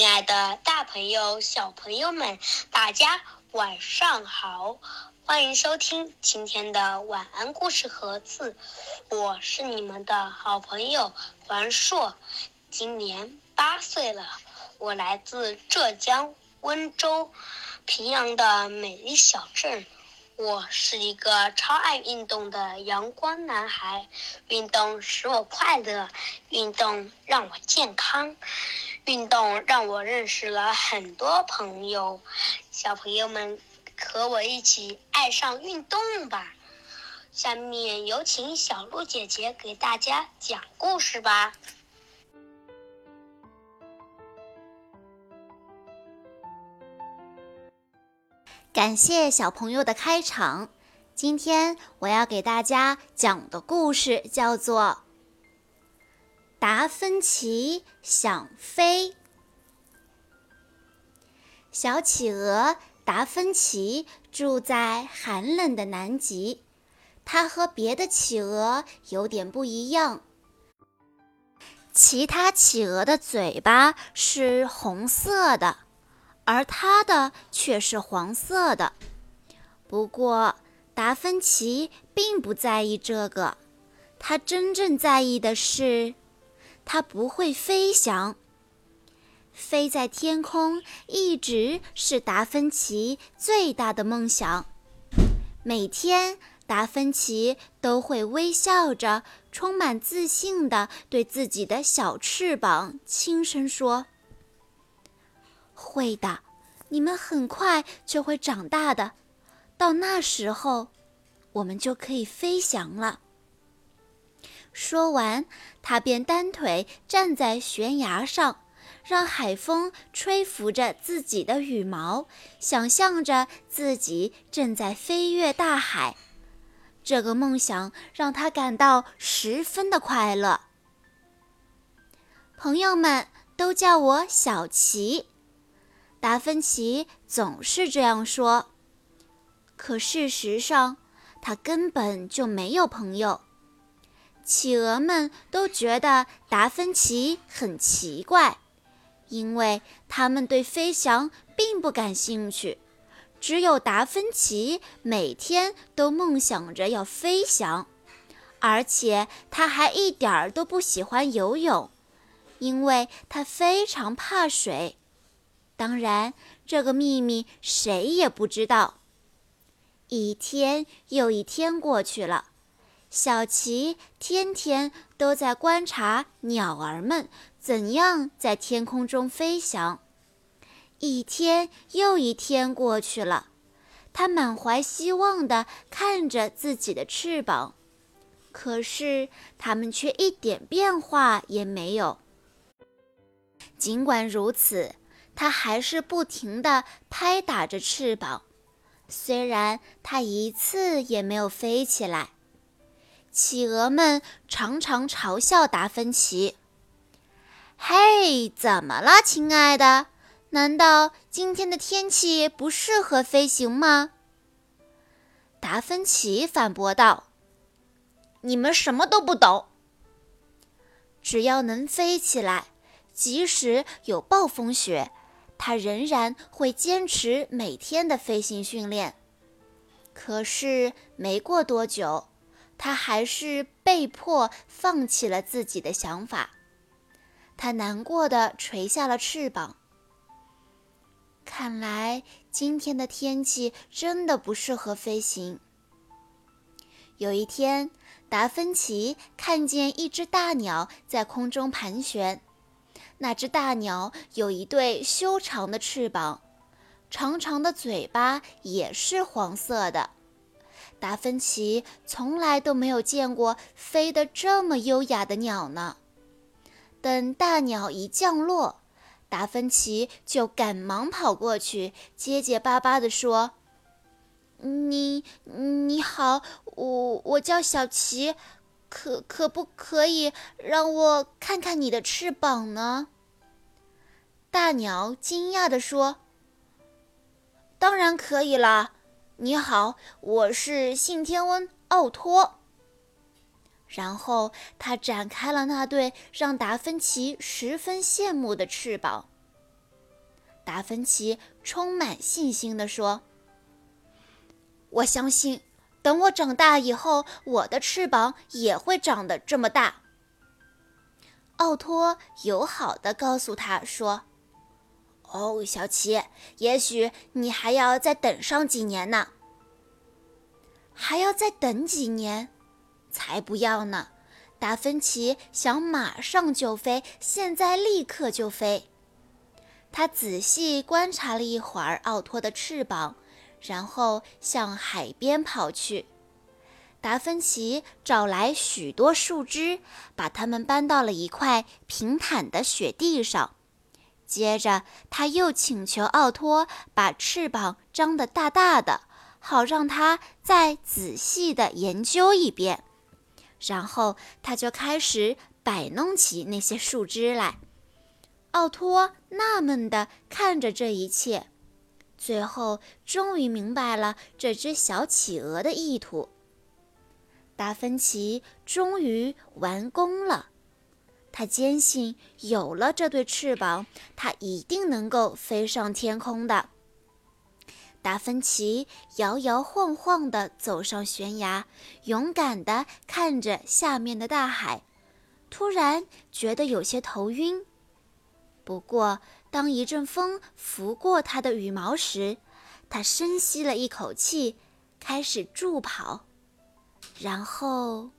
亲爱的，大朋友、小朋友们，大家晚上好！欢迎收听今天的晚安故事盒子，我是你们的好朋友王硕，今年八岁了，我来自浙江温州平阳的美丽小镇。我是一个超爱运动的阳光男孩，运动使我快乐，运动让我健康，运动让我认识了很多朋友。小朋友们，和我一起爱上运动吧！下面有请小鹿姐姐给大家讲故事吧。感谢小朋友的开场。今天我要给大家讲的故事叫做《达芬奇想飞》。小企鹅达芬奇住在寒冷的南极，它和别的企鹅有点不一样。其他企鹅的嘴巴是红色的。而它的却是黄色的。不过，达芬奇并不在意这个，他真正在意的是，他不会飞翔。飞在天空一直是达芬奇最大的梦想。每天，达芬奇都会微笑着、充满自信地对自己的小翅膀轻声说。会的，你们很快就会长大的，到那时候，我们就可以飞翔了。说完，他便单腿站在悬崖上，让海风吹拂着自己的羽毛，想象着自己正在飞越大海。这个梦想让他感到十分的快乐。朋友们都叫我小琪。达芬奇总是这样说，可事实上，他根本就没有朋友。企鹅们都觉得达芬奇很奇怪，因为他们对飞翔并不感兴趣。只有达芬奇每天都梦想着要飞翔，而且他还一点儿都不喜欢游泳，因为他非常怕水。当然，这个秘密谁也不知道。一天又一天过去了，小琪天天都在观察鸟儿们怎样在天空中飞翔。一天又一天过去了，他满怀希望地看着自己的翅膀，可是它们却一点变化也没有。尽管如此。它还是不停地拍打着翅膀，虽然它一次也没有飞起来。企鹅们常常嘲笑达芬奇：“嘿，怎么了，亲爱的？难道今天的天气不适合飞行吗？”达芬奇反驳道：“你们什么都不懂。只要能飞起来，即使有暴风雪。”他仍然会坚持每天的飞行训练，可是没过多久，他还是被迫放弃了自己的想法。他难过的垂下了翅膀。看来今天的天气真的不适合飞行。有一天，达芬奇看见一只大鸟在空中盘旋。那只大鸟有一对修长的翅膀，长长的嘴巴也是黄色的。达芬奇从来都没有见过飞得这么优雅的鸟呢。等大鸟一降落，达芬奇就赶忙跑过去，结结巴巴地说：“你你好，我我叫小琪。”可可不可以让我看看你的翅膀呢？大鸟惊讶地说：“当然可以啦！你好，我是信天翁奥托。”然后他展开了那对让达芬奇十分羡慕的翅膀。达芬奇充满信心地说：“我相信，等我长大以后，我的翅膀也会长得这么大。”奥托友好的告诉他说：“哦，小奇，也许你还要再等上几年呢。还要再等几年？才不要呢！达芬奇想马上就飞，现在立刻就飞。他仔细观察了一会儿奥托的翅膀，然后向海边跑去。”达芬奇找来许多树枝，把它们搬到了一块平坦的雪地上。接着，他又请求奥托把翅膀张得大大的，好让他再仔细地研究一遍。然后，他就开始摆弄起那些树枝来。奥托纳闷地看着这一切，最后终于明白了这只小企鹅的意图。达芬奇终于完工了，他坚信有了这对翅膀，他一定能够飞上天空的。达芬奇摇摇晃晃地走上悬崖，勇敢地看着下面的大海，突然觉得有些头晕。不过，当一阵风拂过他的羽毛时，他深吸了一口气，开始助跑。然后，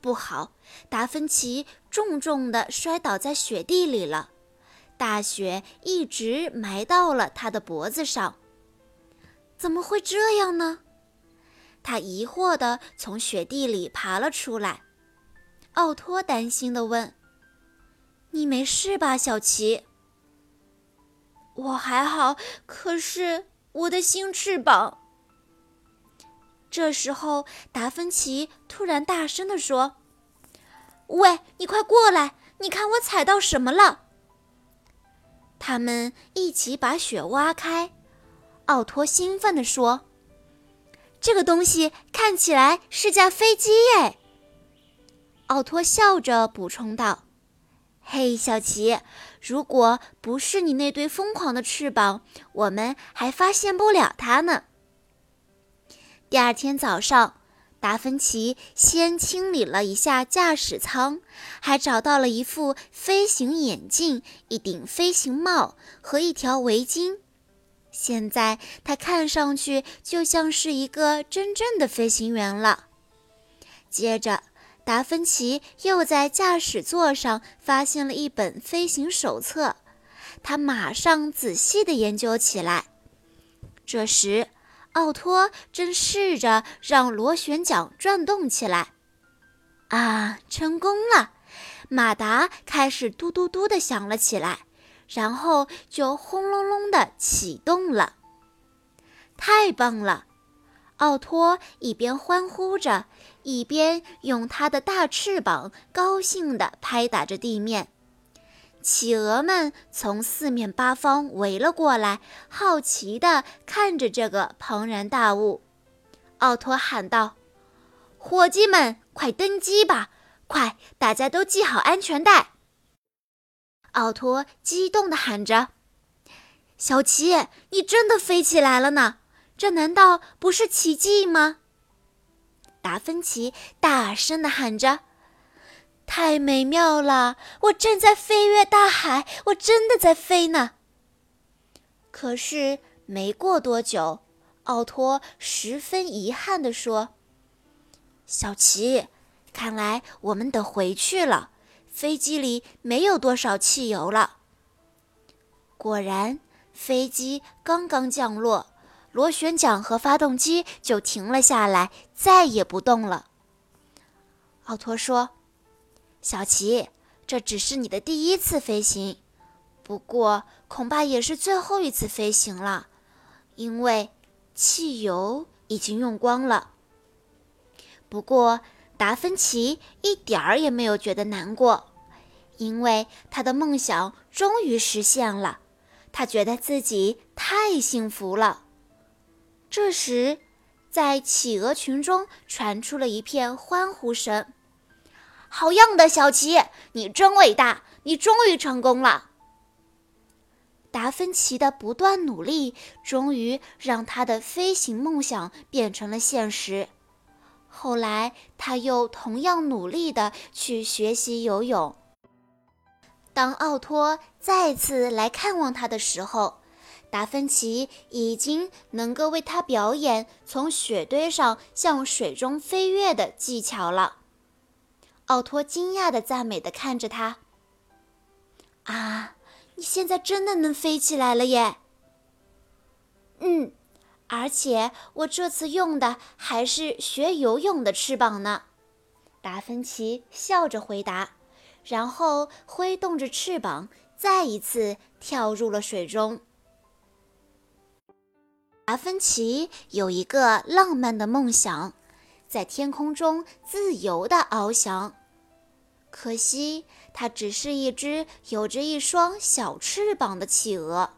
不好，达芬奇重重地摔倒在雪地里了。大雪一直埋到了他的脖子上。怎么会这样呢？他疑惑地从雪地里爬了出来。奥托担心地问：“你没事吧，小奇？”“我还好，可是我的新翅膀……”这时候，达芬奇突然大声地说：“喂，你快过来！你看我踩到什么了？”他们一起把雪挖开。奥托兴奋地说：“这个东西看起来是架飞机耶！”奥托笑着补充道：“嘿，小奇，如果不是你那对疯狂的翅膀，我们还发现不了它呢。”第二天早上，达芬奇先清理了一下驾驶舱，还找到了一副飞行眼镜、一顶飞行帽和一条围巾。现在他看上去就像是一个真正的飞行员了。接着，达芬奇又在驾驶座上发现了一本飞行手册，他马上仔细地研究起来。这时，奥托正试着让螺旋桨转动起来，啊，成功了！马达开始嘟嘟嘟地响了起来，然后就轰隆隆地启动了。太棒了！奥托一边欢呼着，一边用他的大翅膀高兴地拍打着地面。企鹅们从四面八方围了过来，好奇地看着这个庞然大物。奥托喊道：“伙计们，快登机吧！快，大家都系好安全带！”奥托激动地喊着：“小奇，你真的飞起来了呢！这难道不是奇迹吗？”达芬奇大声地喊着。太美妙了！我正在飞越大海，我真的在飞呢。可是没过多久，奥托十分遗憾地说：“小奇，看来我们得回去了。飞机里没有多少汽油了。”果然，飞机刚刚降落，螺旋桨和发动机就停了下来，再也不动了。奥托说。小奇，这只是你的第一次飞行，不过恐怕也是最后一次飞行了，因为汽油已经用光了。不过达芬奇一点儿也没有觉得难过，因为他的梦想终于实现了，他觉得自己太幸福了。这时，在企鹅群中传出了一片欢呼声。好样的，小奇，你真伟大！你终于成功了。达芬奇的不断努力，终于让他的飞行梦想变成了现实。后来，他又同样努力地去学习游泳。当奥托再次来看望他的时候，达芬奇已经能够为他表演从雪堆上向水中飞跃的技巧了。奥托惊讶地赞美地看着他：“啊，你现在真的能飞起来了耶！”“嗯，而且我这次用的还是学游泳的翅膀呢。”达芬奇笑着回答，然后挥动着翅膀，再一次跳入了水中。达芬奇有一个浪漫的梦想，在天空中自由地翱翔。可惜，它只是一只有着一双小翅膀的企鹅。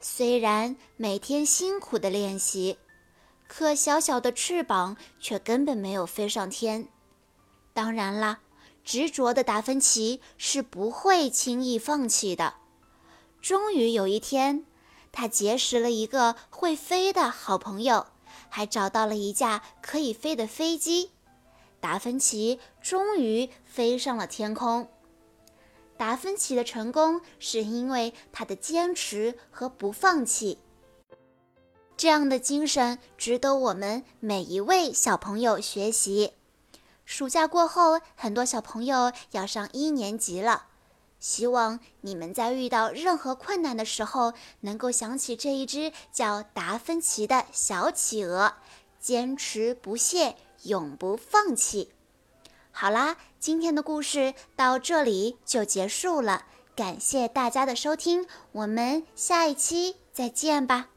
虽然每天辛苦地练习，可小小的翅膀却根本没有飞上天。当然啦，执着的达芬奇是不会轻易放弃的。终于有一天。他结识了一个会飞的好朋友，还找到了一架可以飞的飞机。达芬奇终于飞上了天空。达芬奇的成功是因为他的坚持和不放弃。这样的精神值得我们每一位小朋友学习。暑假过后，很多小朋友要上一年级了。希望你们在遇到任何困难的时候，能够想起这一只叫达芬奇的小企鹅，坚持不懈，永不放弃。好啦，今天的故事到这里就结束了，感谢大家的收听，我们下一期再见吧。